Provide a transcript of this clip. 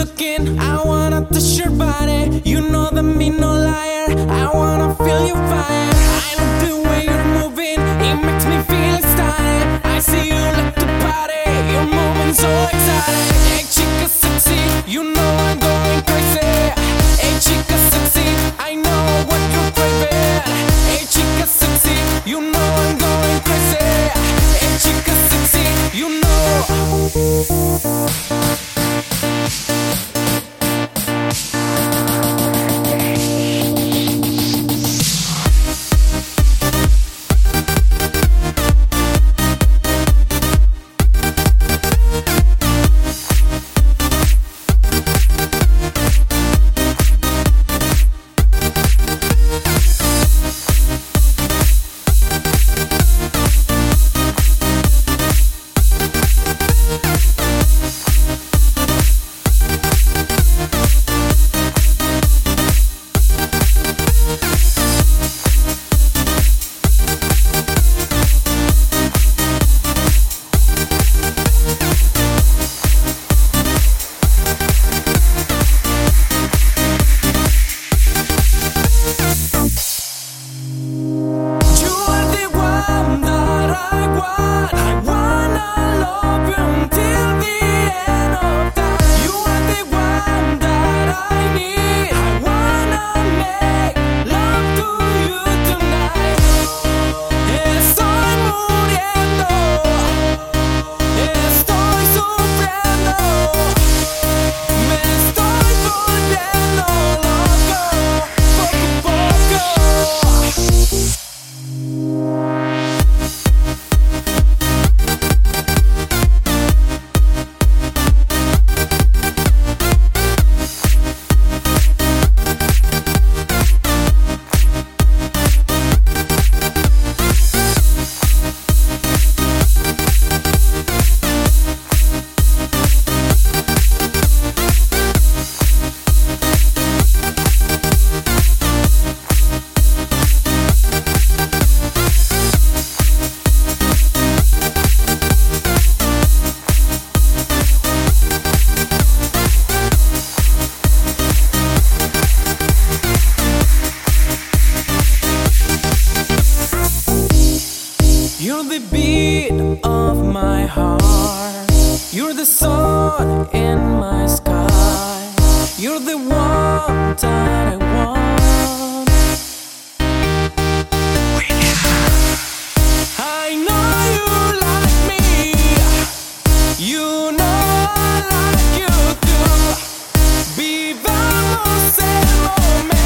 looking. I want to touch your body. You know that me no beat of my heart. You're the sun in my sky. You're the one that I want. I know you like me. You know I like you too. Vivamos el momento.